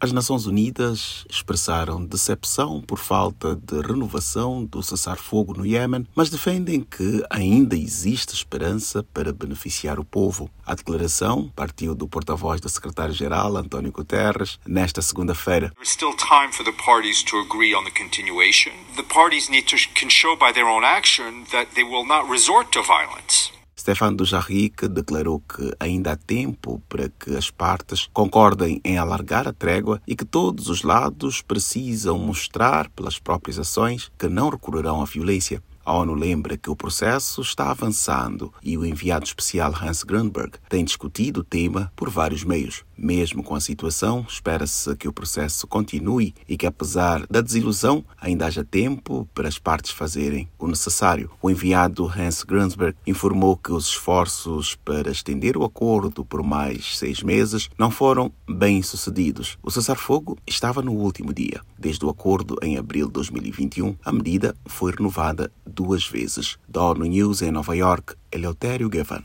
As Nações Unidas expressaram decepção por falta de renovação do cessar-fogo no Iêmen, mas defendem que ainda existe esperança para beneficiar o povo. A declaração partiu do porta-voz do secretário-geral, António Guterres, nesta segunda-feira. There's still time for the parties to agree on the continuation. The parties need to can show by their own action that they will not resort to violence. Stefan Dujarric declarou que ainda há tempo para que as partes concordem em alargar a trégua e que todos os lados precisam mostrar pelas próprias ações que não recorrerão à violência. A ONU lembra que o processo está avançando e o enviado especial Hans Grunberg tem discutido o tema por vários meios. Mesmo com a situação, espera-se que o processo continue e que, apesar da desilusão, ainda haja tempo para as partes fazerem o necessário. O enviado Hans Grunberg informou que os esforços para estender o acordo por mais seis meses não foram bem sucedidos. O cessar-fogo estava no último dia. Desde o acordo em abril de 2021, a medida foi renovada duas vezes. Da ONU News em Nova York, Eleutério Gavan.